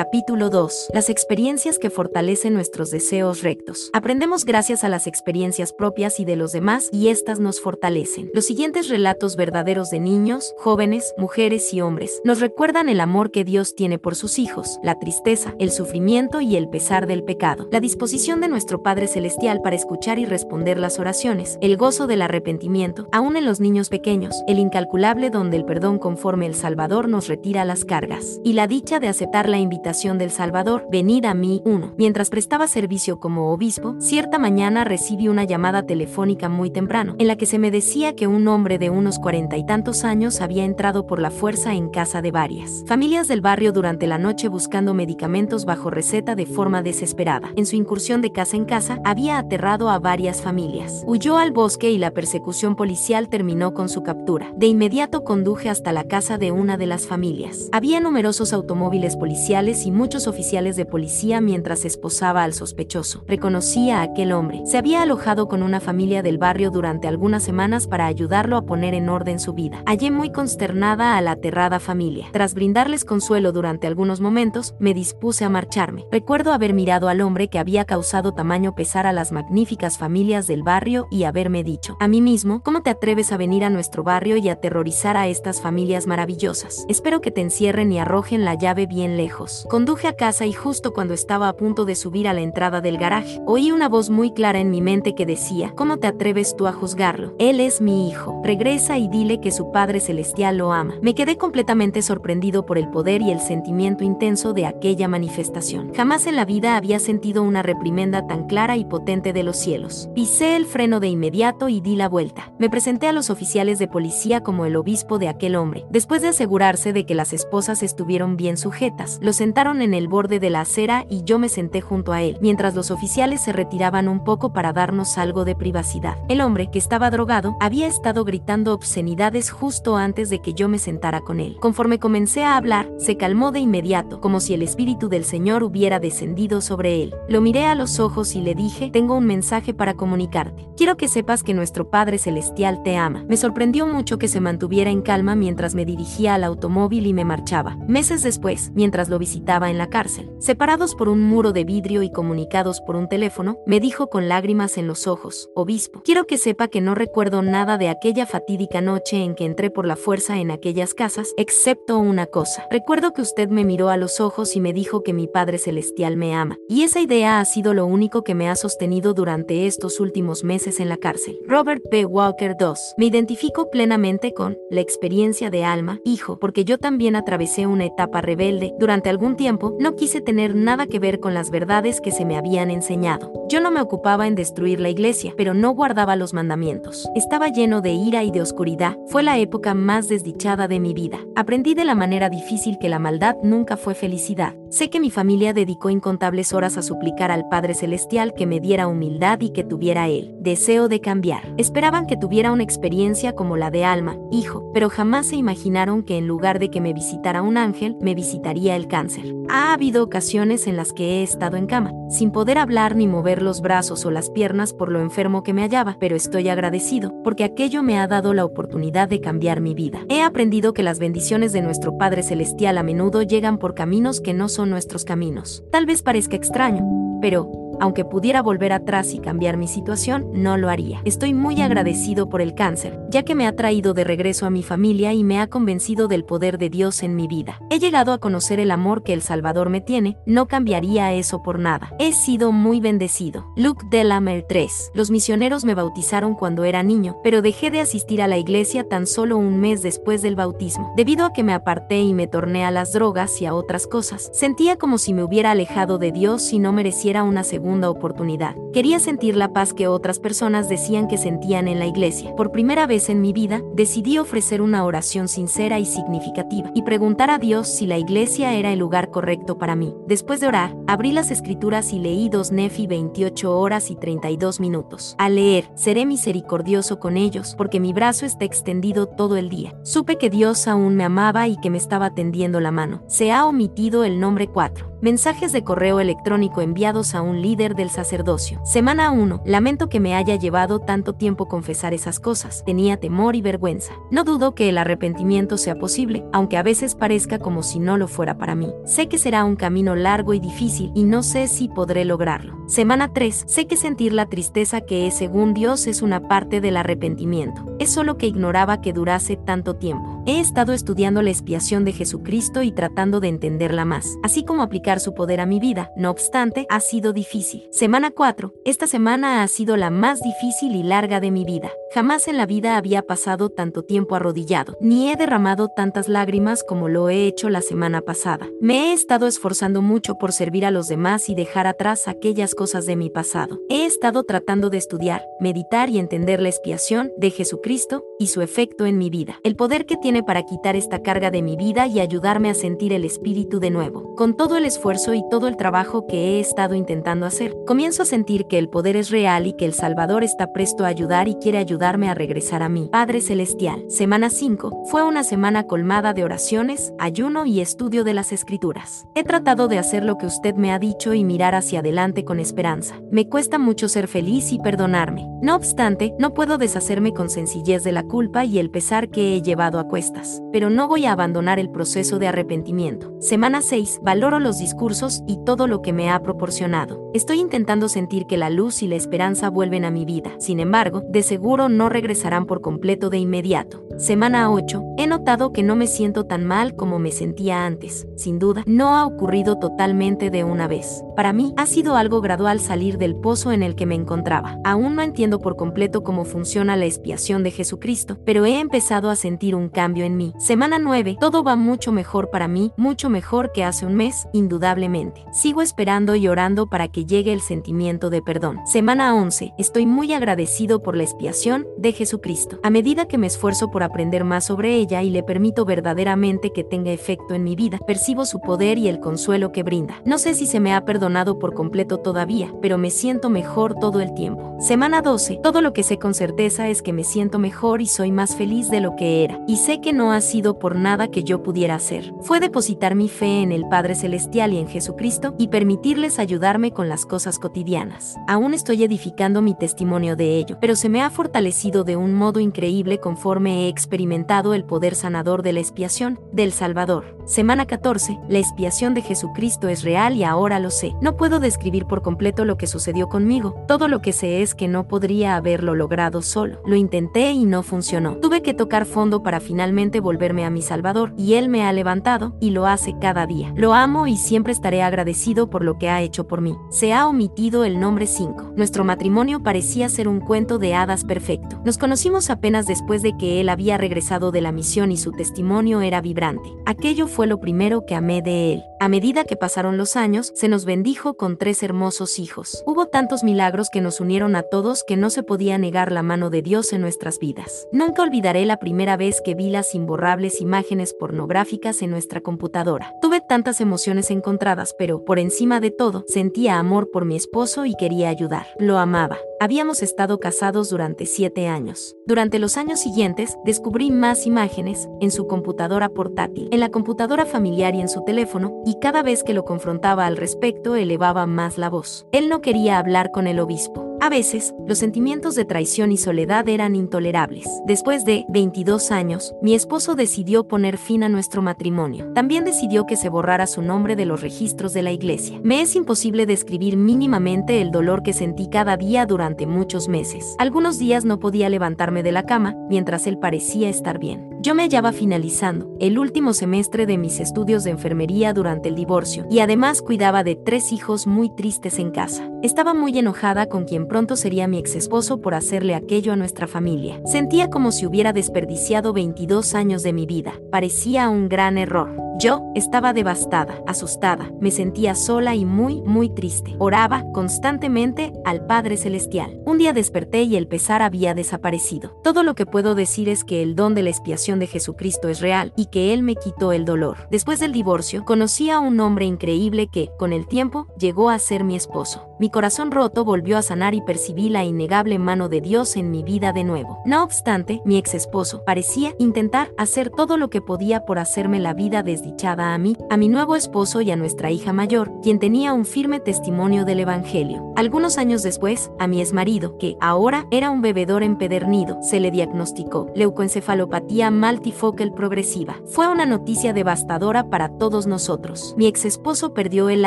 Capítulo 2. Las experiencias que fortalecen nuestros deseos rectos. Aprendemos gracias a las experiencias propias y de los demás y éstas nos fortalecen. Los siguientes relatos verdaderos de niños, jóvenes, mujeres y hombres nos recuerdan el amor que Dios tiene por sus hijos, la tristeza, el sufrimiento y el pesar del pecado, la disposición de nuestro Padre Celestial para escuchar y responder las oraciones, el gozo del arrepentimiento, aún en los niños pequeños, el incalculable donde el perdón conforme el Salvador nos retira las cargas, y la dicha de aceptar la invitación del Salvador, venid a mí, uno. Mientras prestaba servicio como obispo, cierta mañana recibí una llamada telefónica muy temprano, en la que se me decía que un hombre de unos cuarenta y tantos años había entrado por la fuerza en casa de varias familias del barrio durante la noche buscando medicamentos bajo receta de forma desesperada. En su incursión de casa en casa, había aterrado a varias familias. Huyó al bosque y la persecución policial terminó con su captura. De inmediato conduje hasta la casa de una de las familias. Había numerosos automóviles policiales y muchos oficiales de policía mientras esposaba al sospechoso. Reconocí a aquel hombre. Se había alojado con una familia del barrio durante algunas semanas para ayudarlo a poner en orden su vida. Hallé muy consternada a la aterrada familia. Tras brindarles consuelo durante algunos momentos, me dispuse a marcharme. Recuerdo haber mirado al hombre que había causado tamaño pesar a las magníficas familias del barrio y haberme dicho, a mí mismo, ¿cómo te atreves a venir a nuestro barrio y aterrorizar a estas familias maravillosas? Espero que te encierren y arrojen la llave bien lejos. Conduje a casa y justo cuando estaba a punto de subir a la entrada del garaje, oí una voz muy clara en mi mente que decía, ¿cómo te atreves tú a juzgarlo? Él es mi hijo. Regresa y dile que su Padre Celestial lo ama. Me quedé completamente sorprendido por el poder y el sentimiento intenso de aquella manifestación. Jamás en la vida había sentido una reprimenda tan clara y potente de los cielos. Pisé el freno de inmediato y di la vuelta. Me presenté a los oficiales de policía como el obispo de aquel hombre. Después de asegurarse de que las esposas estuvieron bien sujetas, lo sentaron en el borde de la acera y yo me senté junto a él, mientras los oficiales se retiraban un poco para darnos algo de privacidad. El hombre, que estaba drogado, había estado gritando obscenidades justo antes de que yo me sentara con él. Conforme comencé a hablar, se calmó de inmediato, como si el Espíritu del Señor hubiera descendido sobre él. Lo miré a los ojos y le dije, tengo un mensaje para comunicarte. Quiero que sepas que nuestro Padre Celestial te ama. Me sorprendió mucho que se mantuviera en calma mientras me dirigía al automóvil y me marchaba. Meses después, mientras lo visitaba en la cárcel, separados por un muro de vidrio y comunicados por un teléfono, me dijo con lágrimas en los ojos, Obispo, quiero que sepa que no recuerdo nada de aquella fatídica noche en que entré por la fuerza en aquellas casas, excepto una cosa. Recuerdo que usted me miró a los ojos y me dijo que mi Padre Celestial me ama, y esa idea ha sido lo único que me ha sostenido durante estos últimos meses en la cárcel. Robert P. Walker II. Me identifico plenamente con la experiencia de alma, hijo, porque yo también atravesé una etapa rebelde. Durante algún tiempo no quise tener nada que ver con las verdades que se me habían enseñado. Yo no me ocupaba en destruir la iglesia, pero no guardaba los mandamientos. Estaba lleno de ira y de oscuridad. Fue la época más desdichada de mi vida. Aprendí de la manera difícil que la maldad nunca fue felicidad. Sé que mi familia dedicó incontables horas a suplicar al Padre Celestial que me diera humildad y que tuviera Él deseo de cambiar. Esperaban que tuviera una experiencia como la de Alma, hijo, pero jamás se imaginaron que en lugar de que me visitara un ángel, me visitaría el cáncer. Ha habido ocasiones en las que he estado en cama, sin poder hablar ni mover los brazos o las piernas por lo enfermo que me hallaba, pero estoy agradecido, porque aquello me ha dado la oportunidad de cambiar mi vida. He aprendido que las bendiciones de nuestro Padre Celestial a menudo llegan por caminos que no son nuestros caminos. Tal vez parezca extraño, pero aunque pudiera volver atrás y cambiar mi situación, no lo haría. Estoy muy agradecido por el cáncer, ya que me ha traído de regreso a mi familia y me ha convencido del poder de Dios en mi vida. He llegado a conocer el amor que el Salvador me tiene, no cambiaría eso por nada. He sido muy bendecido. Luke Delamer 3. Los misioneros me bautizaron cuando era niño, pero dejé de asistir a la iglesia tan solo un mes después del bautismo. Debido a que me aparté y me torné a las drogas y a otras cosas, sentía como si me hubiera alejado de Dios y no mereciera una segunda oportunidad. Quería sentir la paz que otras personas decían que sentían en la iglesia. Por primera vez en mi vida, decidí ofrecer una oración sincera y significativa y preguntar a Dios si la iglesia era el lugar correcto para mí. Después de orar, abrí las escrituras y leí 2 Nefi 28 horas y 32 minutos. Al leer, seré misericordioso con ellos porque mi brazo está extendido todo el día. Supe que Dios aún me amaba y que me estaba tendiendo la mano. Se ha omitido el nombre 4. Mensajes de correo electrónico enviados a un líder del sacerdocio. Semana 1. Lamento que me haya llevado tanto tiempo confesar esas cosas. Tenía temor y vergüenza. No dudo que el arrepentimiento sea posible, aunque a veces parezca como si no lo fuera para mí. Sé que será un camino largo y difícil y no sé si podré lograrlo. Semana 3. Sé que sentir la tristeza que es según Dios es una parte del arrepentimiento. Es solo que ignoraba que durase tanto tiempo. He estado estudiando la expiación de Jesucristo y tratando de entenderla más, así como aplicar su poder a mi vida. No obstante, ha sido difícil. Semana 4. Esta semana ha sido la más difícil y larga de mi vida. Jamás en la vida había pasado tanto tiempo arrodillado, ni he derramado tantas lágrimas como lo he hecho la semana pasada. Me he estado esforzando mucho por servir a los demás y dejar atrás aquellas cosas de mi pasado. He estado tratando de estudiar, meditar y entender la expiación de Jesucristo y su efecto en mi vida. El poder que tiene para quitar esta carga de mi vida y ayudarme a sentir el Espíritu de nuevo. Con todo el esfuerzo y todo el trabajo que he estado intentando hacer, comienzo a sentir que el poder es real y que el Salvador está presto a ayudar y quiere ayudar a regresar a mí. Padre Celestial, semana 5, fue una semana colmada de oraciones, ayuno y estudio de las escrituras. He tratado de hacer lo que usted me ha dicho y mirar hacia adelante con esperanza. Me cuesta mucho ser feliz y perdonarme. No obstante, no puedo deshacerme con sencillez de la culpa y el pesar que he llevado a cuestas. Pero no voy a abandonar el proceso de arrepentimiento. Semana 6, valoro los discursos y todo lo que me ha proporcionado. Estoy intentando sentir que la luz y la esperanza vuelven a mi vida. Sin embargo, de seguro no regresarán por completo de inmediato. Semana 8. He notado que no me siento tan mal como me sentía antes. Sin duda, no ha ocurrido totalmente de una vez. Para mí, ha sido algo gradual salir del pozo en el que me encontraba. Aún no entiendo por completo cómo funciona la expiación de Jesucristo, pero he empezado a sentir un cambio en mí. Semana 9. Todo va mucho mejor para mí, mucho mejor que hace un mes, indudablemente. Sigo esperando y orando para que llegue el sentimiento de perdón. Semana 11. Estoy muy agradecido por la expiación de Jesucristo. A medida que me esfuerzo por aprender más sobre ella y le permito verdaderamente que tenga efecto en mi vida, percibo su poder y el consuelo que brinda. No sé si se me ha perdonado por completo todavía, pero me siento mejor todo el tiempo. Semana 12. Todo lo que sé con certeza es que me siento mejor y soy más feliz de lo que era. Y sé que no ha sido por nada que yo pudiera hacer. Fue depositar mi fe en el Padre Celestial y en Jesucristo y permitirles ayudarme con las cosas cotidianas. Aún estoy edificando mi testimonio de ello, pero se me ha fortalecido de un modo increíble conforme he experimentado el poder sanador de la expiación del Salvador. Semana 14. La expiación de Jesucristo es real y ahora lo sé. No puedo describir por completo lo que sucedió conmigo. Todo lo que sé es que no podría haberlo logrado solo. Lo intenté y no funcionó. Tuve que tocar fondo para finalmente volverme a mi Salvador y Él me ha levantado y lo hace cada día. Lo amo y siempre estaré agradecido por lo que ha hecho por mí. Se ha omitido el nombre 5. Nuestro matrimonio parecía ser un cuento de hadas perfecto. Nos conocimos apenas después de que él había regresado de la misión y su testimonio era vibrante. Aquello fue lo primero que amé de él. A medida que pasaron los años, se nos bendijo con tres hermosos hijos. Hubo tantos milagros que nos unieron a todos que no se podía negar la mano de Dios en nuestras vidas. Nunca olvidaré la primera vez que vi las imborrables imágenes pornográficas en nuestra computadora. Tuve tantas emociones encontradas, pero, por encima de todo, sentía amor por mi esposo y quería ayudar. Lo amaba. Habíamos estado casados durante siete años. Durante los años siguientes, descubrí más imágenes en su computadora portátil, en la computadora familiar y en su teléfono, y cada vez que lo confrontaba al respecto elevaba más la voz. Él no quería hablar con el obispo. A veces, los sentimientos de traición y soledad eran intolerables. Después de 22 años, mi esposo decidió poner fin a nuestro matrimonio. También decidió que se borrara su nombre de los registros de la iglesia. Me es imposible describir mínimamente el dolor que sentí cada día durante muchos meses. Algunos días no podía levantarme de la cama, mientras él parecía estar bien. Yo me hallaba finalizando el último semestre de mis estudios de enfermería durante el divorcio, y además cuidaba de tres hijos muy tristes en casa. Estaba muy enojada con quien pronto sería mi ex esposo por hacerle aquello a nuestra familia. Sentía como si hubiera desperdiciado 22 años de mi vida. Parecía un gran error. Yo estaba devastada, asustada, me sentía sola y muy, muy triste. Oraba constantemente al Padre Celestial. Un día desperté y el pesar había desaparecido. Todo lo que puedo decir es que el don de la expiación de Jesucristo es real y que Él me quitó el dolor. Después del divorcio, conocí a un hombre increíble que, con el tiempo, llegó a ser mi esposo. Mi corazón roto volvió a sanar y percibí la innegable mano de Dios en mi vida de nuevo. No obstante, mi ex esposo parecía intentar hacer todo lo que podía por hacerme la vida desdichada a mí, a mi nuevo esposo y a nuestra hija mayor, quien tenía un firme testimonio del Evangelio. Algunos años después, a mi exmarido, que ahora era un bebedor empedernido, se le diagnosticó leucoencefalopatía multifocal progresiva. Fue una noticia devastadora para todos nosotros. Mi ex esposo perdió el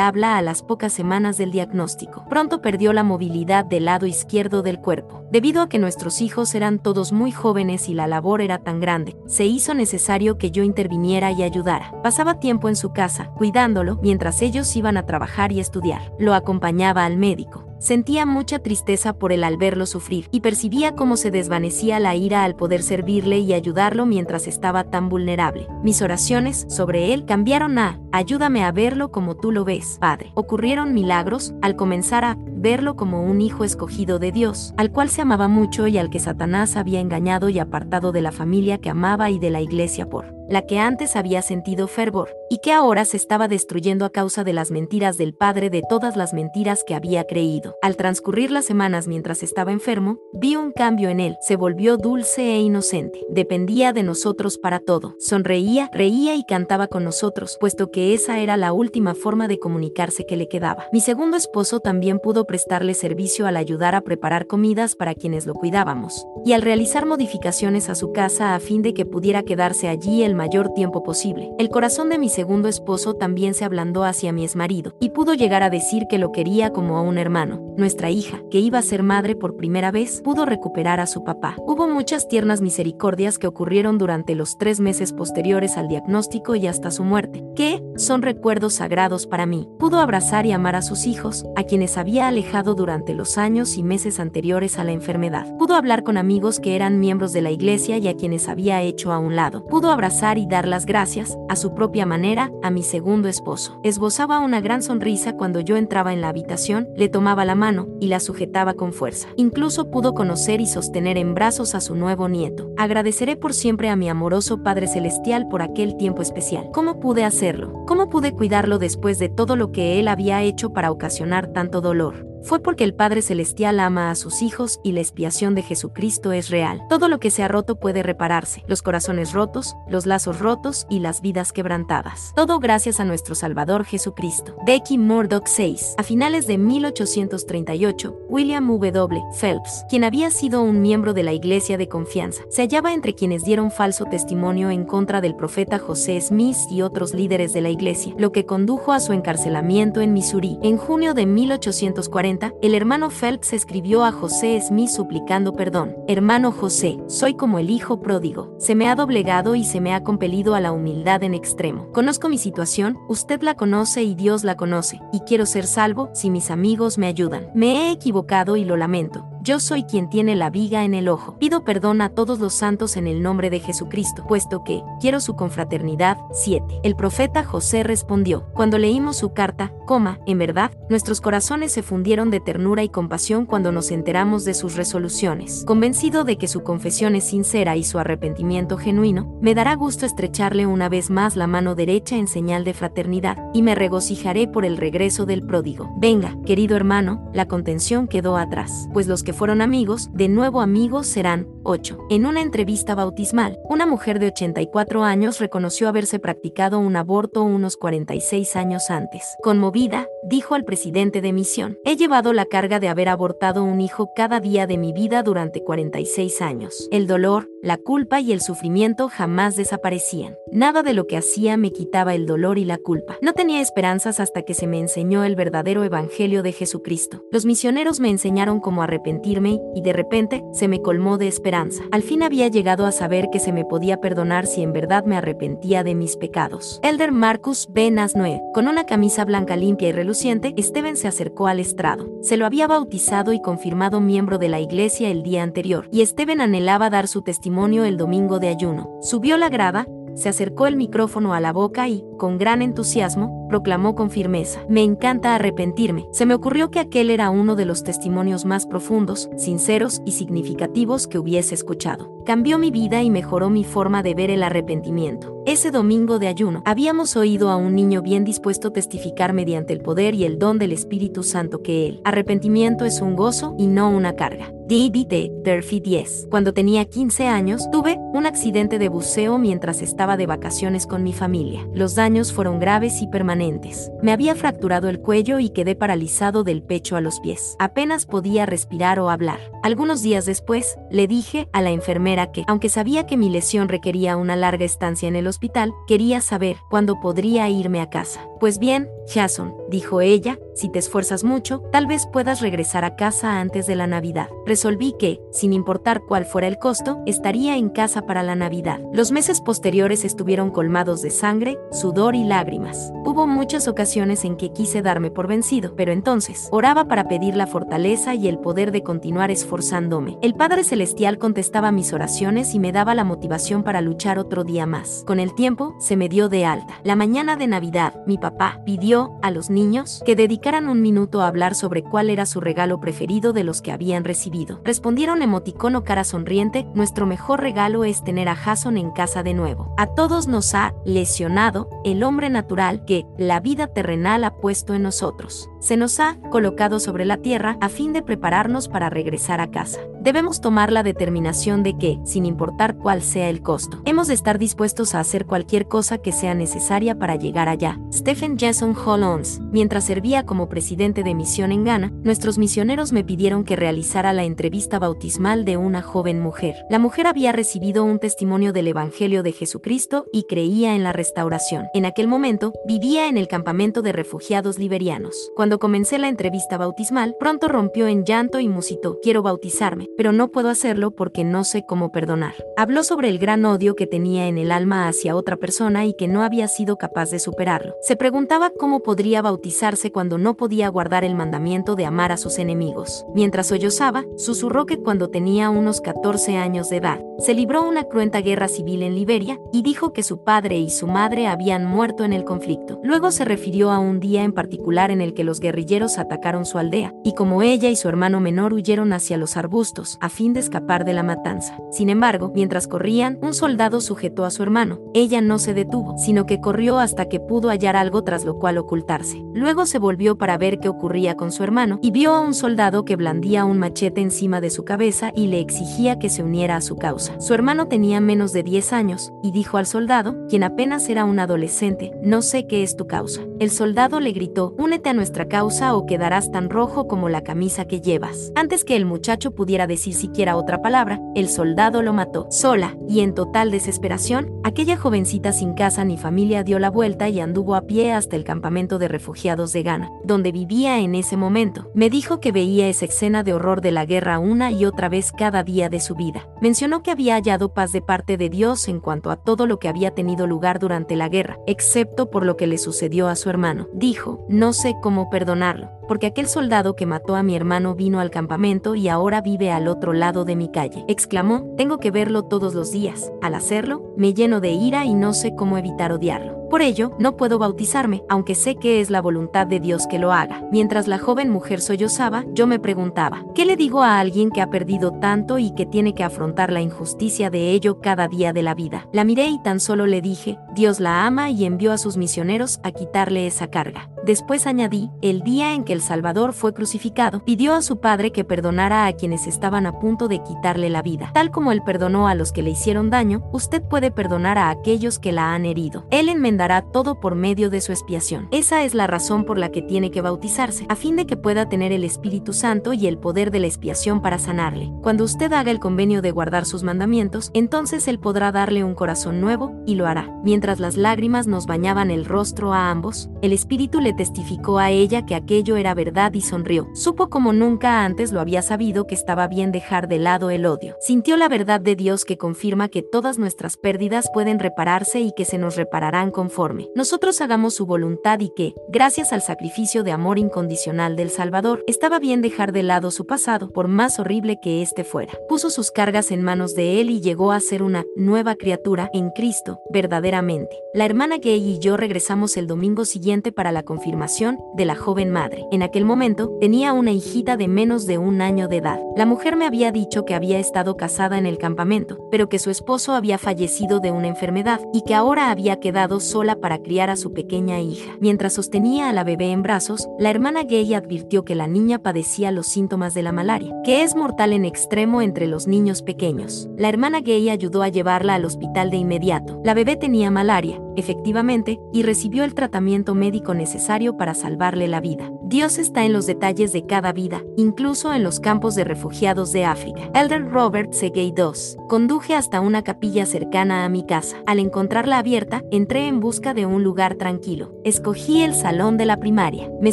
habla a las pocas semanas del diagnóstico. Pronto perdió la movilidad del lado izquierdo del cuerpo. Debido a que nuestros hijos eran todos muy jóvenes y la labor era tan grande, se hizo necesario que yo interviniera y ayudara. Pasaba tiempo en su casa, cuidándolo, mientras ellos iban a trabajar y estudiar. Lo acompañaba al médico. Sentía mucha tristeza por él al verlo sufrir y percibía cómo se desvanecía la ira al poder servirle y ayudarlo mientras estaba tan vulnerable. Mis oraciones sobre él cambiaron a, ayúdame a verlo como tú lo ves, Padre. Ocurrieron milagros al comenzar a verlo como un hijo escogido de Dios, al cual se amaba mucho y al que Satanás había engañado y apartado de la familia que amaba y de la iglesia por la que antes había sentido fervor, y que ahora se estaba destruyendo a causa de las mentiras del padre de todas las mentiras que había creído. Al transcurrir las semanas mientras estaba enfermo, vi un cambio en él, se volvió dulce e inocente, dependía de nosotros para todo, sonreía, reía y cantaba con nosotros, puesto que esa era la última forma de comunicarse que le quedaba. Mi segundo esposo también pudo prestarle servicio al ayudar a preparar comidas para quienes lo cuidábamos, y al realizar modificaciones a su casa a fin de que pudiera quedarse allí mayor tiempo posible. El corazón de mi segundo esposo también se ablandó hacia mi exmarido, y pudo llegar a decir que lo quería como a un hermano. Nuestra hija, que iba a ser madre por primera vez, pudo recuperar a su papá. Hubo muchas tiernas misericordias que ocurrieron durante los tres meses posteriores al diagnóstico y hasta su muerte, que son recuerdos sagrados para mí. Pudo abrazar y amar a sus hijos, a quienes había alejado durante los años y meses anteriores a la enfermedad. Pudo hablar con amigos que eran miembros de la iglesia y a quienes había hecho a un lado. Pudo abrazar y dar las gracias, a su propia manera, a mi segundo esposo. Esbozaba una gran sonrisa cuando yo entraba en la habitación, le tomaba la mano y la sujetaba con fuerza. Incluso pudo conocer y sostener en brazos a su nuevo nieto. Agradeceré por siempre a mi amoroso Padre Celestial por aquel tiempo especial. ¿Cómo pude hacerlo? ¿Cómo pude cuidarlo después de todo lo que él había hecho para ocasionar tanto dolor? Fue porque el Padre Celestial ama a sus hijos y la expiación de Jesucristo es real. Todo lo que se ha roto puede repararse, los corazones rotos, los lazos rotos y las vidas quebrantadas. Todo gracias a nuestro Salvador Jesucristo. Becky Murdoch 6. A finales de 1838, William W. Phelps, quien había sido un miembro de la Iglesia de Confianza, se hallaba entre quienes dieron falso testimonio en contra del profeta José Smith y otros líderes de la Iglesia, lo que condujo a su encarcelamiento en Missouri. En junio de 1840, el hermano Phelps escribió a José Smith suplicando perdón. Hermano José, soy como el hijo pródigo. Se me ha doblegado y se me ha compelido a la humildad en extremo. Conozco mi situación, usted la conoce y Dios la conoce, y quiero ser salvo si mis amigos me ayudan. Me he equivocado y lo lamento yo soy quien tiene la viga en el ojo. Pido perdón a todos los santos en el nombre de Jesucristo, puesto que quiero su confraternidad. 7. El profeta José respondió, cuando leímos su carta, coma, en verdad, nuestros corazones se fundieron de ternura y compasión cuando nos enteramos de sus resoluciones. Convencido de que su confesión es sincera y su arrepentimiento genuino, me dará gusto estrecharle una vez más la mano derecha en señal de fraternidad, y me regocijaré por el regreso del pródigo. Venga, querido hermano, la contención quedó atrás, pues los que fueron amigos, de nuevo amigos serán 8. En una entrevista bautismal, una mujer de 84 años reconoció haberse practicado un aborto unos 46 años antes. Conmovida, dijo al presidente de misión, he llevado la carga de haber abortado un hijo cada día de mi vida durante 46 años. El dolor, la culpa y el sufrimiento jamás desaparecían. Nada de lo que hacía me quitaba el dolor y la culpa. No tenía esperanzas hasta que se me enseñó el verdadero evangelio de Jesucristo. Los misioneros me enseñaron cómo y de repente se me colmó de esperanza. Al fin había llegado a saber que se me podía perdonar si en verdad me arrepentía de mis pecados. Elder Marcus B. Nasnoe, con una camisa blanca limpia y reluciente, Steven se acercó al estrado. Se lo había bautizado y confirmado miembro de la iglesia el día anterior, y Steven anhelaba dar su testimonio el domingo de ayuno. Subió la grada, se acercó el micrófono a la boca y, con gran entusiasmo, proclamó con firmeza. Me encanta arrepentirme. Se me ocurrió que aquel era uno de los testimonios más profundos, sinceros y significativos que hubiese escuchado. Cambió mi vida y mejoró mi forma de ver el arrepentimiento. Ese domingo de ayuno, habíamos oído a un niño bien dispuesto testificar mediante el poder y el don del Espíritu Santo que el arrepentimiento es un gozo y no una carga. D.B.T. Durfee 10. Cuando tenía 15 años, tuve un accidente de buceo mientras estaba de vacaciones con mi familia. Los daños fueron graves y permanentes. Me había fracturado el cuello y quedé paralizado del pecho a los pies. Apenas podía respirar o hablar. Algunos días después, le dije a la enfermera que, aunque sabía que mi lesión requería una larga estancia en el hospital, quería saber cuándo podría irme a casa. Pues bien, Jason, dijo ella, si te esfuerzas mucho, tal vez puedas regresar a casa antes de la Navidad. Resolví que, sin importar cuál fuera el costo, estaría en casa para la Navidad. Los meses posteriores estuvieron colmados de sangre, sudor y lágrimas. Hubo muchas ocasiones en que quise darme por vencido, pero entonces oraba para pedir la fortaleza y el poder de continuar esforzándome. El Padre Celestial contestaba mis oraciones y me daba la motivación para luchar otro día más. Con el tiempo, se me dio de alta. La mañana de Navidad, mi papá pidió a los niños que dedicaran un minuto a hablar sobre cuál era su regalo preferido de los que habían recibido. Respondieron emoticono cara sonriente, nuestro mejor regalo es tener a Jason en casa de nuevo. A todos nos ha lesionado el hombre natural que la vida terrenal ha puesto en nosotros. Se nos ha colocado sobre la tierra a fin de prepararnos para regresar a casa. Debemos tomar la determinación de que, sin importar cuál sea el costo, hemos de estar dispuestos a hacer cualquier cosa que sea necesaria para llegar allá. Stephen Jason Hollons, mientras servía como presidente de misión en Ghana, nuestros misioneros me pidieron que realizara la entrevista bautismal de una joven mujer. La mujer había recibido un testimonio del Evangelio de Jesucristo y creía en la restauración. En aquel momento, vivía en el campamento de refugiados liberianos. Cuando comencé la entrevista bautismal, pronto rompió en llanto y musitó, quiero bautizarme, pero no puedo hacerlo porque no sé cómo perdonar. Habló sobre el gran odio que tenía en el alma hacia otra persona y que no había sido capaz de superarlo. Se preguntaba cómo podría bautizarse cuando podía guardar el mandamiento de amar a sus enemigos. Mientras sollozaba, susurró que cuando tenía unos 14 años de edad, se libró una cruenta guerra civil en Liberia y dijo que su padre y su madre habían muerto en el conflicto. Luego se refirió a un día en particular en el que los guerrilleros atacaron su aldea, y como ella y su hermano menor huyeron hacia los arbustos a fin de escapar de la matanza. Sin embargo, mientras corrían, un soldado sujetó a su hermano. Ella no se detuvo, sino que corrió hasta que pudo hallar algo tras lo cual ocultarse. Luego se volvió para ver qué ocurría con su hermano y vio a un soldado que blandía un machete encima de su cabeza y le exigía que se uniera a su causa. Su hermano tenía menos de 10 años y dijo al soldado, quien apenas era un adolescente, no sé qué es tu causa. El soldado le gritó, únete a nuestra causa o quedarás tan rojo como la camisa que llevas. Antes que el muchacho pudiera decir siquiera otra palabra, el soldado lo mató. Sola y en total desesperación, aquella jovencita sin casa ni familia dio la vuelta y anduvo a pie hasta el campamento de refugiados de Ghana, donde vivía en ese momento. Me dijo que veía esa escena de horror de la guerra una y otra vez cada día de su vida. Mencionó que había hallado paz de parte de Dios en cuanto a todo lo que había tenido lugar durante la guerra, excepto por lo que le sucedió a su hermano. Dijo, no sé cómo perdonarlo porque aquel soldado que mató a mi hermano vino al campamento y ahora vive al otro lado de mi calle. Exclamó, tengo que verlo todos los días. Al hacerlo, me lleno de ira y no sé cómo evitar odiarlo. Por ello, no puedo bautizarme, aunque sé que es la voluntad de Dios que lo haga. Mientras la joven mujer sollozaba, yo me preguntaba, ¿qué le digo a alguien que ha perdido tanto y que tiene que afrontar la injusticia de ello cada día de la vida? La miré y tan solo le dije, Dios la ama y envió a sus misioneros a quitarle esa carga. Después añadí, el día en el Salvador fue crucificado, pidió a su Padre que perdonara a quienes estaban a punto de quitarle la vida. Tal como él perdonó a los que le hicieron daño, usted puede perdonar a aquellos que la han herido. Él enmendará todo por medio de su expiación. Esa es la razón por la que tiene que bautizarse, a fin de que pueda tener el Espíritu Santo y el poder de la expiación para sanarle. Cuando usted haga el convenio de guardar sus mandamientos, entonces él podrá darle un corazón nuevo, y lo hará. Mientras las lágrimas nos bañaban el rostro a ambos, el Espíritu le testificó a ella que aquello era verdad y sonrió. Supo como nunca antes lo había sabido que estaba bien dejar de lado el odio. Sintió la verdad de Dios que confirma que todas nuestras pérdidas pueden repararse y que se nos repararán con inconforme. Nosotros hagamos su voluntad y que, gracias al sacrificio de amor incondicional del Salvador, estaba bien dejar de lado su pasado, por más horrible que éste fuera. Puso sus cargas en manos de él y llegó a ser una nueva criatura en Cristo, verdaderamente. La hermana Gay y yo regresamos el domingo siguiente para la confirmación de la joven madre. En aquel momento, tenía una hijita de menos de un año de edad. La mujer me había dicho que había estado casada en el campamento, pero que su esposo había fallecido de una enfermedad y que ahora había quedado sola para criar a su pequeña hija. Mientras sostenía a la bebé en brazos, la hermana Gay advirtió que la niña padecía los síntomas de la malaria, que es mortal en extremo entre los niños pequeños. La hermana Gay ayudó a llevarla al hospital de inmediato. La bebé tenía malaria, efectivamente, y recibió el tratamiento médico necesario para salvarle la vida. Dios está en los detalles de cada vida, incluso en los campos de refugiados de África. Elder Robert Segay II. Conduje hasta una capilla cercana a mi casa. Al encontrarla abierta, entré en busca de un lugar tranquilo. Escogí el salón de la primaria. Me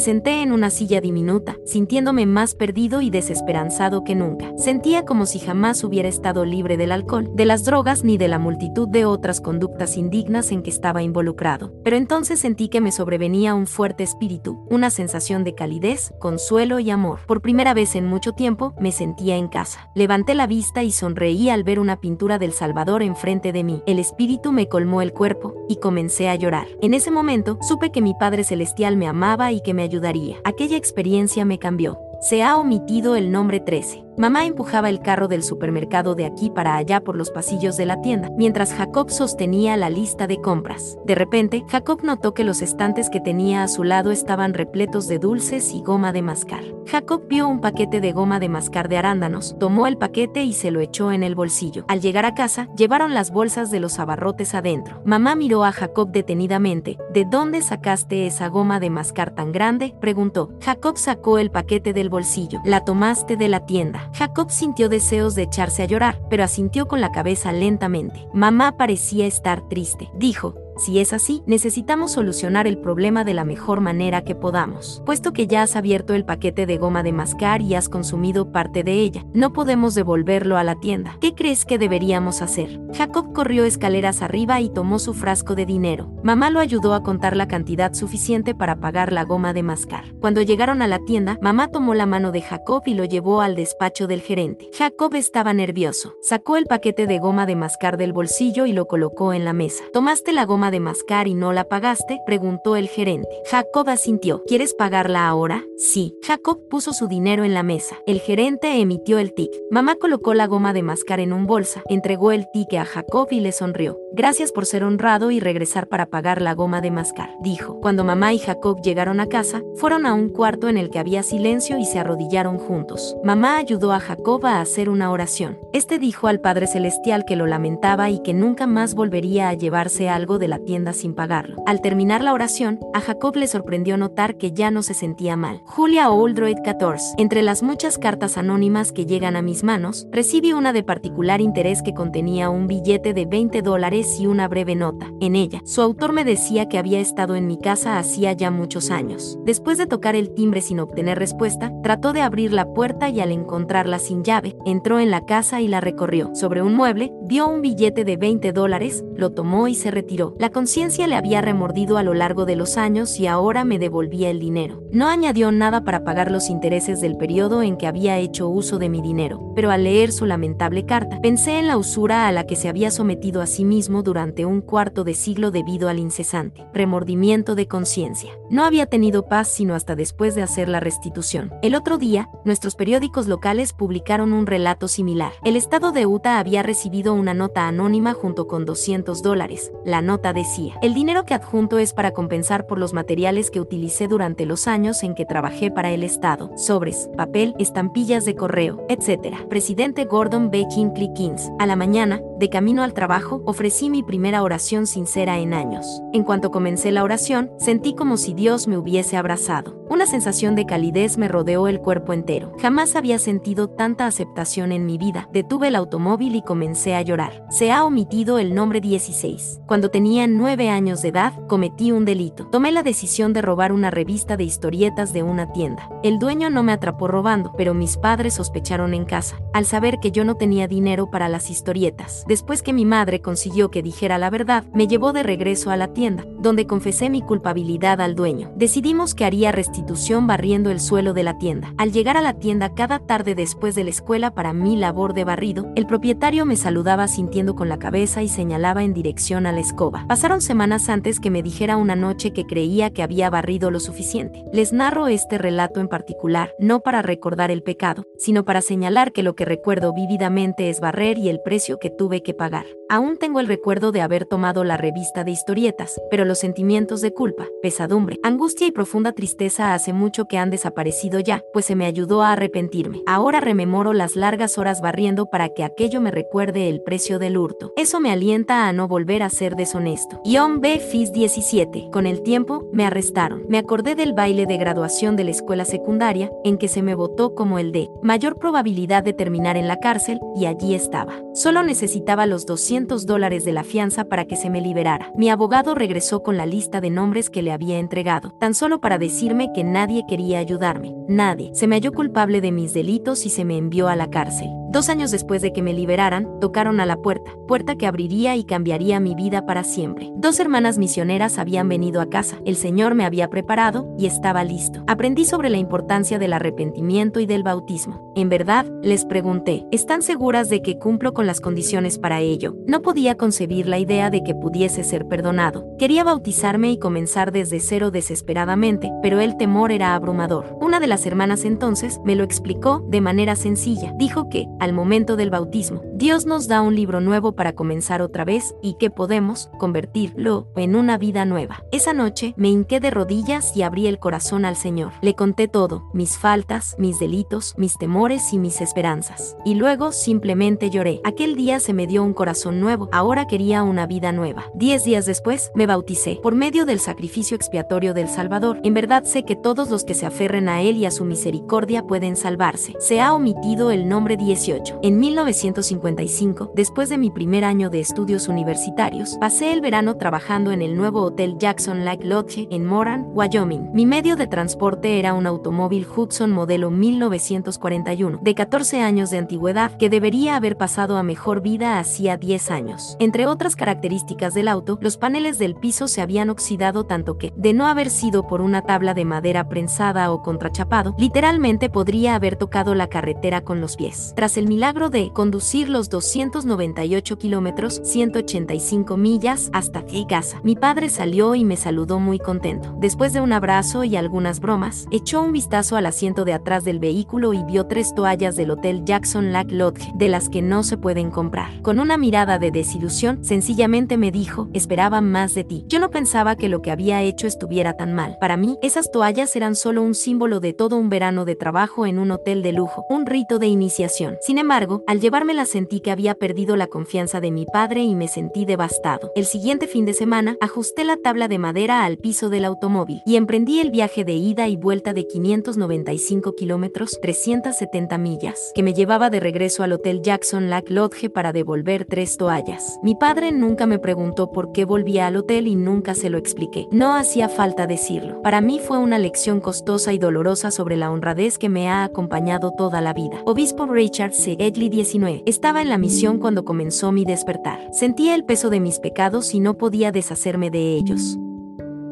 senté en una silla diminuta, sintiéndome más perdido y desesperanzado que nunca. Sentía como si jamás hubiera estado libre del alcohol, de las drogas ni de la multitud de otras conductas indignas en que estaba involucrado. Pero entonces sentí que me sobrevenía un fuerte espíritu, una sensación de calidez, consuelo y amor. Por primera vez en mucho tiempo me sentía en casa. Levanté la vista y sonreí al ver una pintura del Salvador enfrente de mí. El espíritu me colmó el cuerpo y comencé a llorar. En ese momento supe que mi Padre Celestial me amaba y que me ayudaría. Aquella experiencia me cambió. Se ha omitido el nombre 13. Mamá empujaba el carro del supermercado de aquí para allá por los pasillos de la tienda, mientras Jacob sostenía la lista de compras. De repente, Jacob notó que los estantes que tenía a su lado estaban repletos de dulces y goma de mascar. Jacob vio un paquete de goma de mascar de arándanos, tomó el paquete y se lo echó en el bolsillo. Al llegar a casa, llevaron las bolsas de los abarrotes adentro. Mamá miró a Jacob detenidamente. ¿De dónde sacaste esa goma de mascar tan grande? preguntó. Jacob sacó el paquete del bolsillo. La tomaste de la tienda. Jacob sintió deseos de echarse a llorar, pero asintió con la cabeza lentamente. Mamá parecía estar triste. Dijo, si es así, necesitamos solucionar el problema de la mejor manera que podamos. Puesto que ya has abierto el paquete de goma de mascar y has consumido parte de ella, no podemos devolverlo a la tienda. ¿Qué crees que deberíamos hacer? Jacob corrió escaleras arriba y tomó su frasco de dinero. Mamá lo ayudó a contar la cantidad suficiente para pagar la goma de mascar. Cuando llegaron a la tienda, mamá tomó la mano de Jacob y lo llevó al despacho del gerente. Jacob estaba nervioso. Sacó el paquete de goma de mascar del bolsillo y lo colocó en la mesa. ¿Tomaste la goma de mascar y no la pagaste? preguntó el gerente. Jacob asintió. ¿Quieres pagarla ahora? Sí. Jacob puso su dinero en la mesa. El gerente emitió el tic. Mamá colocó la goma de mascar en un bolsa, entregó el tique a Jacob y le sonrió. Gracias por ser honrado y regresar para pagar la goma de mascar, dijo. Cuando mamá y Jacob llegaron a casa, fueron a un cuarto en el que había silencio y se arrodillaron juntos. Mamá ayudó a Jacob a hacer una oración. Este dijo al Padre Celestial que lo lamentaba y que nunca más volvería a llevarse algo de la tienda sin pagarlo. Al terminar la oración, a Jacob le sorprendió notar que ya no se sentía mal. Julia Oldroyd 14. Entre las muchas cartas anónimas que llegan a mis manos, recibí una de particular interés que contenía un billete de 20 dólares y una breve nota. En ella, su autor me decía que había estado en mi casa hacía ya muchos años. Después de tocar el timbre sin obtener respuesta, trató de abrir la puerta y al encontrarla sin llave, entró en la casa y la recorrió. Sobre un mueble, vio un billete de 20 dólares, lo tomó y se retiró. La conciencia le había remordido a lo largo de los años y ahora me devolvía el dinero. No añadió nada para pagar los intereses del periodo en que había hecho uso de mi dinero, pero al leer su lamentable carta, pensé en la usura a la que se había sometido a sí mismo durante un cuarto de siglo debido al incesante remordimiento de conciencia. No había tenido paz sino hasta después de hacer la restitución. El otro día, nuestros periódicos locales publicaron un relato similar. El estado de Utah había recibido una nota anónima junto con 200 dólares. La nota decía, el dinero que adjunto es para compensar por los materiales que utilicé durante los años en que trabajé para el Estado, sobres, papel, estampillas de correo, etc. Presidente Gordon B. Kinkley Kings. A la mañana, de camino al trabajo, ofrecí mi primera oración sincera en años. En cuanto comencé la oración, sentí como si Dios me hubiese abrazado. Una sensación de calidez me rodeó el cuerpo entero. Jamás había sentido tanta aceptación en mi vida. Detuve el automóvil y comencé a llorar. Se ha omitido el nombre 16. Cuando tenía 9 años de edad, cometí un delito. Tomé la decisión de robar una revista de historietas de una tienda. El dueño no me atrapó robando, pero mis padres sospecharon en casa, al saber que yo no tenía dinero para las historietas. Después que mi madre consiguió que dijera la verdad, me llevó de regreso a la tienda, donde confesé mi culpabilidad al dueño. Decidimos que haría restitución barriendo el suelo de la tienda. Al llegar a la tienda cada tarde después de la escuela para mi labor de barrido, el propietario me saludaba sintiendo con la cabeza y señalaba en dirección a la escoba. Pasaron semanas antes que me dijera una noche que creía que había barrido lo suficiente. Les narro este relato en particular, no para recordar el pecado, sino para señalar que lo que recuerdo vívidamente es barrer y el precio que tuve que pagar. Aún tengo el recuerdo de haber tomado la revista de historietas, pero los sentimientos de culpa, pesadumbre, angustia y profunda tristeza hace mucho que han desaparecido ya, pues se me ayudó a arrepentirme. Ahora rememoro las largas horas barriendo para que aquello me recuerde el precio del hurto. Eso me alienta a no volver a ser deshonesto. Ion B. FIS 17. Con el tiempo, me arrestaron. Me acordé del baile de graduación de la escuela secundaria, en que se me votó como el de mayor probabilidad de terminar en la cárcel, y allí estaba. Solo necesitaba los 200 dólares de la fianza para que se me liberara. Mi abogado regresó con la lista de nombres que le había entregado, tan solo para decirme que nadie quería ayudarme. Nadie. Se me halló culpable de mis delitos y se me envió a la cárcel. Dos años después de que me liberaran, tocaron a la puerta, puerta que abriría y cambiaría mi vida para siempre. Dos hermanas misioneras habían venido a casa, el Señor me había preparado y estaba listo. Aprendí sobre la importancia del arrepentimiento y del bautismo. En verdad, les pregunté, ¿están seguras de que cumplo con las condiciones para ello? No podía concebir la idea de que pudiese ser perdonado. Quería bautizarme y comenzar desde cero desesperadamente, pero el temor era abrumador. Una de las hermanas entonces me lo explicó de manera sencilla. Dijo que, al momento del bautismo, Dios nos da un libro nuevo para comenzar otra vez y que podemos convertirlo en una vida nueva. Esa noche me hinqué de rodillas y abrí el corazón al Señor. Le conté todo, mis faltas, mis delitos, mis temores y mis esperanzas. Y luego simplemente lloré. Aquel día se me dio un corazón nuevo, ahora quería una vida nueva. Diez días después, me bauticé. Por medio del sacrificio expiatorio del Salvador, en verdad sé que todos los que se aferren a Él y a su misericordia pueden salvarse. Se ha omitido el nombre 18. En 1955, después de mi primer año de estudios universitarios, pasé el verano trabajando en el nuevo Hotel Jackson Lake Lodge en Moran, Wyoming. Mi medio de transporte era un automóvil Hudson modelo 1941, de 14 años de antigüedad, que debería haber pasado a mejor vida hacía 10 años. Entre otras características del auto, los paneles del piso se habían oxidado tanto que, de no haber sido por una tabla de madera prensada o contrachapado, literalmente podría haber tocado la carretera con los pies. Tras el milagro de conducir los 298 kilómetros, 185 millas, hasta Gaza, mi padre salió y me saludó muy contento. Después de un abrazo y algunas bromas, echó un vistazo al asiento de atrás del vehículo y vio tres toallas del Hotel Jackson Lake Lodge, de las que no se pueden comprar. Con una mirada de desilusión, sencillamente me dijo, esperaba más de ti. Yo no pensaba que lo que había hecho estuviera tan mal. Para mí, esas toallas eran solo un símbolo de todo un verano de trabajo en un hotel de lujo, un rito de iniciación. Sin embargo, al llevármela sentí que había perdido la confianza de mi padre y me sentí devastado. El siguiente fin de semana, ajusté la tabla de madera al piso del automóvil y emprendí el viaje de ida y vuelta de 595 kilómetros, 370 millas, que me llevaba de regreso al Hotel Jackson Lake Lodge para devolver tres toallas. Mi padre nunca me preguntó por qué volvía al hotel y nunca se lo expliqué. No hacía falta decirlo. Para mí fue una lección costosa y dolorosa sobre la honradez que me ha acompañado toda la vida. Obispo Richard C. Edley 19. Estaba en la misión cuando comenzó mi despertar. Sentía el peso de mis pecados y no podía deshacerme de ellos.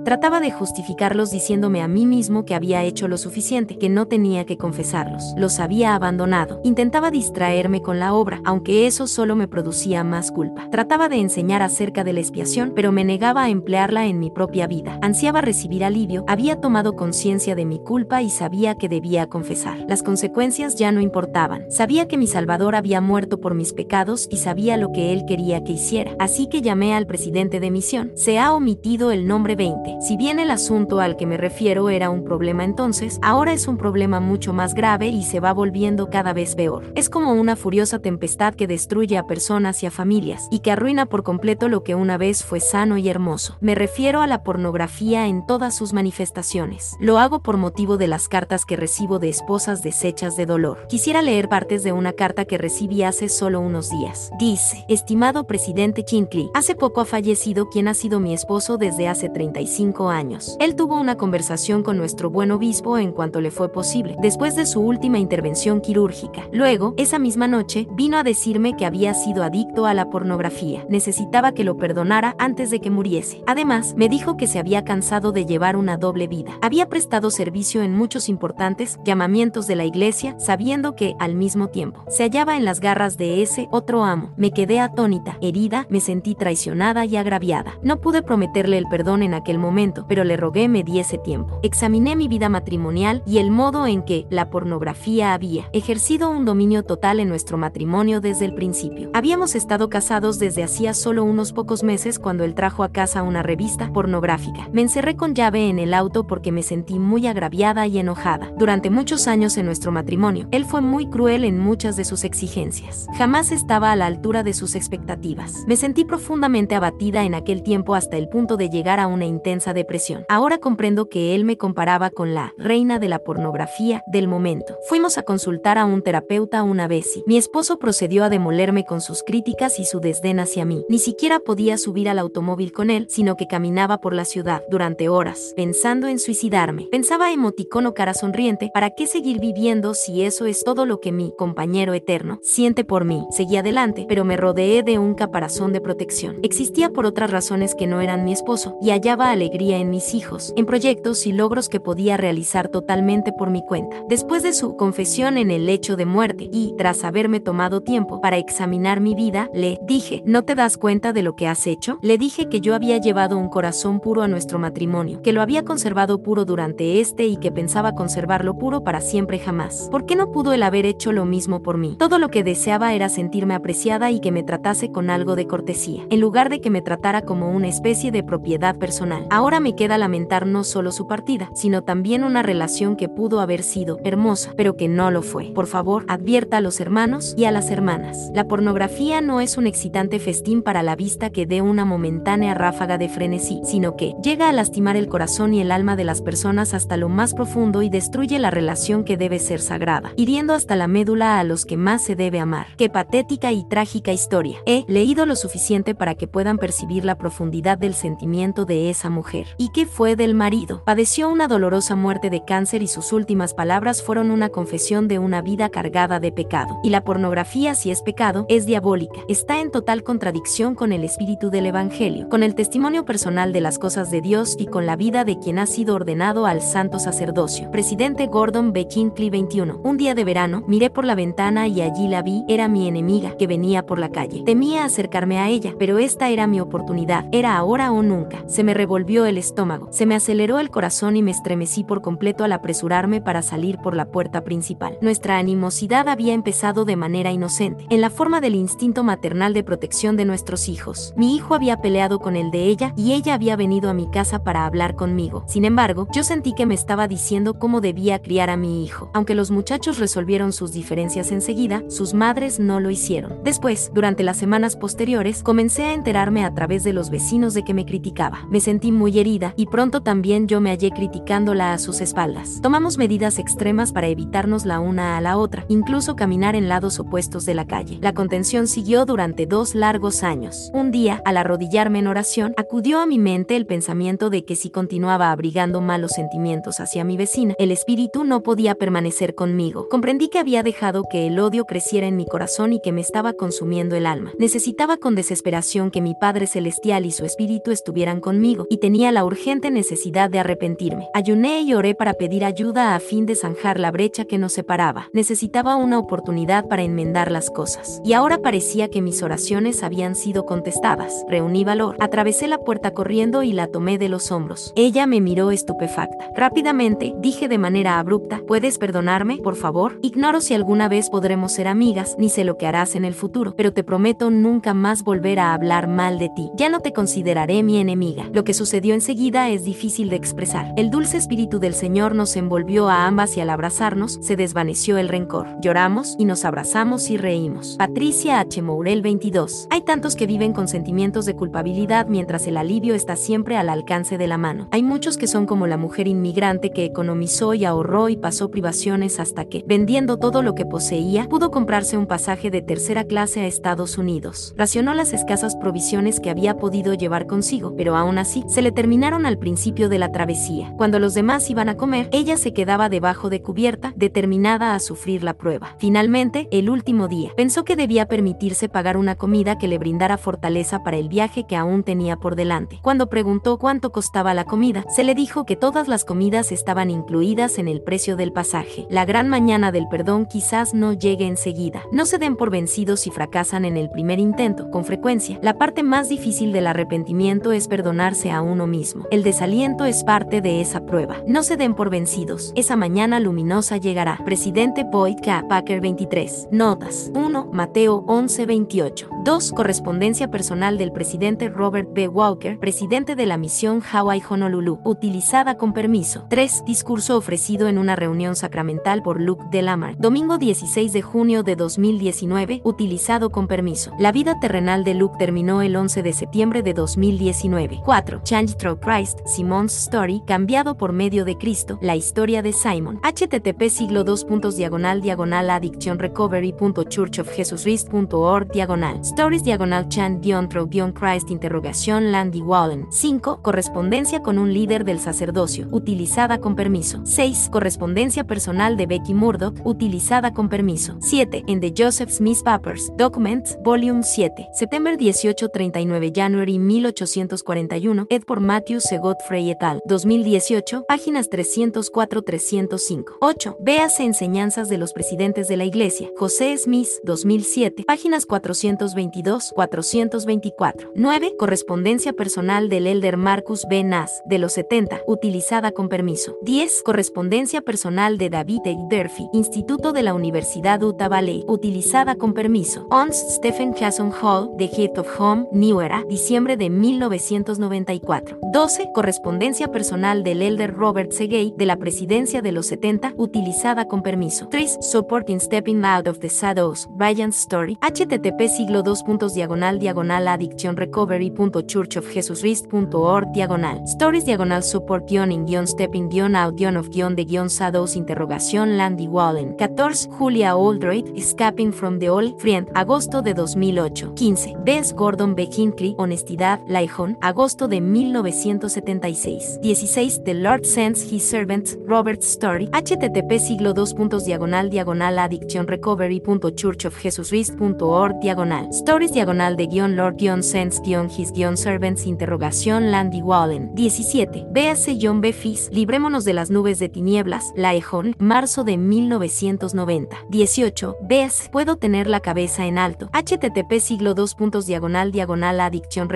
Trataba de justificarlos diciéndome a mí mismo que había hecho lo suficiente, que no tenía que confesarlos. Los había abandonado. Intentaba distraerme con la obra, aunque eso solo me producía más culpa. Trataba de enseñar acerca de la expiación, pero me negaba a emplearla en mi propia vida. Ansiaba recibir alivio, había tomado conciencia de mi culpa y sabía que debía confesar. Las consecuencias ya no importaban. Sabía que mi Salvador había muerto por mis pecados y sabía lo que él quería que hiciera. Así que llamé al presidente de misión. Se ha omitido el nombre 20 Si bien el asunto al que me refiero era un problema entonces, ahora es un problema mucho más grave y se va volviendo cada vez peor. Es como una furiosa tempestad que destruye a personas y a familias, y que arruina por completo lo que una vez fue sano y hermoso. Me refiero a la pornografía en todas sus manifestaciones. Lo hago por motivo de las cartas que recibo de esposas deshechas de dolor. Quisiera leer partes de una carta que recibí hace solo unos días. Dice, estimado presidente Chinkley, hace poco ha fallecido quien ha sido mi esposo desde hace 35 años. Él tuvo una conversación con nuestro buen obispo en cuanto le fue posible, después de su última intervención quirúrgica. Luego, esa misma noche, vino a decirme que había sido adicto a la pornografía. Necesitaba que lo perdonara antes de que muriese. Además, me dijo que se había cansado de llevar una doble vida. Había prestado servicio en muchos importantes llamamientos de la iglesia, sabiendo que, al mismo tiempo, se hallaba en las garras de ese otro amo. Me quedé atónita, herida, me sentí traicionada y agraviada. No pude prometerle el perdón en aquel momento, pero le rogué me diese tiempo. Examiné mi vida matrimonial y el modo en que la pornografía había ejercido un dominio total en nuestro matrimonio desde el principio. Habíamos estado casados desde hacía solo unos pocos meses cuando él trajo a casa una revista pornográfica. Me encerré con llave en el auto porque me sentí muy agraviada y enojada. Durante muchos años en nuestro matrimonio, él fue muy cruel en muchas de sus exigencias. Jamás estaba a la altura de sus expectativas. Me sentí profundamente abatida en aquel tiempo hasta el punto de llegar a una intensa depresión. Ahora comprendo que él me comparaba con la reina de la pornografía del momento. Fuimos a consultar a un terapeuta una vez y mi esposo procedió a demolerme con sus críticas y su desdén hacia mí. Ni siquiera podía subir al automóvil con él, sino que caminaba por la ciudad durante horas, pensando en suicidarme. Pensaba emoticono cara sonriente, ¿para qué seguir viviendo si eso es todo lo que mi compañero eterno siente por mí? Seguí adelante, pero me rodeé de un caparazón de protección. Existía por otras razones que no eran mi esposo, y hallaba alegría en mis hijos, en proyectos y logros que podía realizar totalmente por mi cuenta. Después de su confesión en el lecho de muerte y tras haberme tomado tiempo para examinar mi vida, le dije, ¿no te das cuenta de lo que has hecho? Le dije que yo había llevado un corazón puro a nuestro matrimonio, que lo había conservado puro durante este y que pensaba conservarlo puro para siempre jamás. ¿Por qué no pudo el haber hecho lo mismo por mí? Todo lo que deseaba era sentirme apreciada y que me tratase con algo de cortesía, en lugar de que me tratara como una especie de propiedad personal. Ahora me queda lamentar no solo su partida, sino también una relación que pudo haber sido hermosa, pero que no lo fue. Por favor, advierta a los hermanos y a las hermanas. La pornografía no es un excitante festín para la vista que dé una momentánea ráfaga de frenesí, sino que llega a lastimar el corazón y el alma de las personas hasta lo más profundo y destruye la relación que debe ser sagrada, hiriendo hasta la médula a los que más se debe amar. Qué patética y trágica historia. He leído lo suficiente para que puedan percibir la profundidad del sentimiento de esa mujer. ¿Y qué fue del marido? Padeció una dolorosa muerte de cáncer y sus últimas palabras fueron una confesión de una vida cargada de pecado. Y la pornografía, si es pecado, es diabólica. Está en total contradicción con el espíritu del Evangelio, con el testimonio personal de las cosas de Dios y con la vida de quien ha sido ordenado al santo sacerdocio. Presidente Gordon B. Hinckley 21. Un día de verano, miré por la ventana y allí la vi, era mi enemiga, que venía por la calle. Temía acercarme a ella, pero esta era mi oportunidad, era ahora o nunca. Se me revolvió el estómago, se me aceleró el corazón y me estremecí por completo al apresurarme para salir por la puerta principal. Nuestra animosidad había empezado de manera inocente, en la forma del instinto maternal de protección de nuestros hijos. Mi hijo había peleado con el de ella y ella había venido a mi casa para hablar conmigo. Sin embargo, yo sentí que me estaba diciendo cómo debía criar a mi hijo. Aunque los muchachos resolvieron sus diferencias enseguida, sus madres no lo hicieron. Después, durante las semanas posteriores, comencé a enterarme a través de los vecinos de que me criticaba. Me sentí muy herida y pronto también yo me hallé criticándola a sus espaldas. Tomamos medidas extremas para evitarnos la una a la otra, incluso caminar en lados opuestos de la calle. La contención siguió durante dos largos años. Un día, al arrodillarme en oración, acudió a mi mente el pensamiento de que si continuaba abrigando malos sentimientos hacia mi vecina, el espíritu no podía permanecer conmigo. Comprendí que había dejado que el odio creciera en mi corazón y que me estaba consumiendo el alma. Necesitaba con desesperación que mi Padre Celestial y su espíritu estuvieran conmigo, y tenía la urgente necesidad de arrepentirme. Ayuné y oré para pedir ayuda a fin de zanjar la brecha que nos separaba. Necesitaba una oportunidad para enmendar las cosas. Y ahora parecía que mis oraciones habían sido contestadas. Reuní valor, atravesé la puerta corriendo y la tomé de los hombros. Ella me miró estupefacta. Rápidamente, dije de manera abrupta, ¿puedes perdonarme, por favor? Ignoro si alguna vez podremos ser amigas, ni sé lo que harás en el futuro, pero te prometo nunca más volver a hablar mal de ti. Ya no te consideraré mi enemiga. Lo que sucedió sucedió enseguida es difícil de expresar. El dulce espíritu del Señor nos envolvió a ambas y al abrazarnos se desvaneció el rencor. Lloramos y nos abrazamos y reímos. Patricia H. Mourel 22. Hay tantos que viven con sentimientos de culpabilidad mientras el alivio está siempre al alcance de la mano. Hay muchos que son como la mujer inmigrante que economizó y ahorró y pasó privaciones hasta que, vendiendo todo lo que poseía, pudo comprarse un pasaje de tercera clase a Estados Unidos. Racionó las escasas provisiones que había podido llevar consigo, pero aún así, se le terminaron al principio de la travesía. Cuando los demás iban a comer, ella se quedaba debajo de cubierta, determinada a sufrir la prueba. Finalmente, el último día, pensó que debía permitirse pagar una comida que le brindara fortaleza para el viaje que aún tenía por delante. Cuando preguntó cuánto costaba la comida, se le dijo que todas las comidas estaban incluidas en el precio del pasaje. La gran mañana del perdón quizás no llegue enseguida. No se den por vencidos si fracasan en el primer intento. Con frecuencia, la parte más difícil del arrepentimiento es perdonarse a uno mismo. El desaliento es parte de esa prueba. No se den por vencidos. Esa mañana luminosa llegará. Presidente Boyd K. Packer 23. Notas. 1. Mateo 11 28. 2. Correspondencia personal del presidente Robert B. Walker, presidente de la misión Hawaii Honolulu, utilizada con permiso. 3. Discurso ofrecido en una reunión sacramental por Luke Delamar. Domingo 16 de junio de 2019, utilizado con permiso. La vida terrenal de Luke terminó el 11 de septiembre de 2019. 4. Through Christ, Simon's Story, cambiado por medio de Cristo, la historia de Simon. http siglo 2. diagonal diagonal addiction recovery.churchofjesusrist.org diagonal. Stories diagonal chan guion guion Christ interrogación Landy Wallen. 5. Correspondencia con un líder del sacerdocio, utilizada con permiso. 6. Correspondencia personal de Becky Murdoch, utilizada con permiso. 7. En The Joseph Smith Papers, Documents, Volume 7. September 18 39 January 1841, ed por Matthew C. Godfrey et al. 2018, páginas 304-305. 8. Véase Enseñanzas de los Presidentes de la Iglesia, José Smith, 2007, páginas 422-424. 9. Correspondencia personal del Elder Marcus B. Nass, de los 70, utilizada con permiso. 10. Correspondencia personal de David A. Durfee, Instituto de la Universidad Utah Valley, utilizada con permiso. 11. Stephen Jason Hall, The Head of Home, New Era, diciembre de 1994. 12. Correspondencia personal del Elder Robert Segay, de la Presidencia de los 70, utilizada con permiso. 3. Support in Stepping Out of the Shadows, Brian's Story, http siglo 2. diagonal diagonal addiction recovery.churchofjesusrist.org diagonal. Stories diagonal support guion in guion stepping guion out guion of guion de guion shadows interrogación Landy Wallen. 14. Julia Oldroyd, Escaping from the Old Friend, agosto de 2008. 15. Bess Gordon B. Hinckley, Honestidad, Laihon, agosto de 1976. 16. The Lord Sends His Servants, Robert Story, http siglo 2. diagonal diagonal addiction recovery.churchofjesusrist.org diagonal. Stories diagonal de guion Lord guion Sends guion His guion Servants interrogación Landy Wallen. 17. Véase John B. Fis, Librémonos de las nubes de tinieblas, Laehon, marzo de 1990. 18. Veas, puedo tener la cabeza en alto. http siglo 2. diagonal diagonal addiction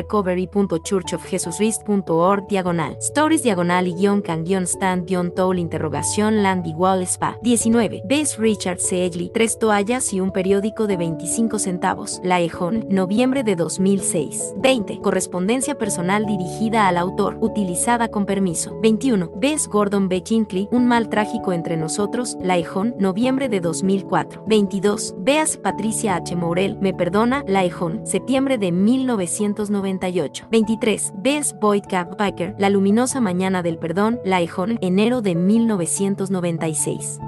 diagonal. Stories diagonal y guion can guion stand guion toll interrogación Landy Wall Spa. 19. Ves Richard C. Tres toallas y un periódico de 25 centavos. Laehon, noviembre de 2006. 20. Correspondencia personal dirigida al autor, utilizada con permiso. 21. Ves Gordon B. Hinckley, Un mal trágico entre nosotros, Laehon, noviembre de 2004. 22. Veas Patricia H. Morel, Me perdona, Laehon, septiembre de 1998. 23. Ves La luminosa mañana del perdón, Laehon, enero de 1996.